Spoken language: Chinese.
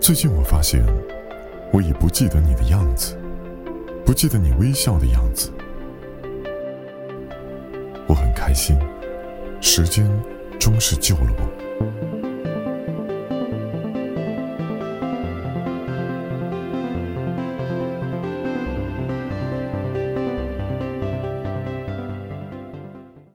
最近我发现我已不记得你的样子不记得你微笑的样子。我很开心时间终是救了我。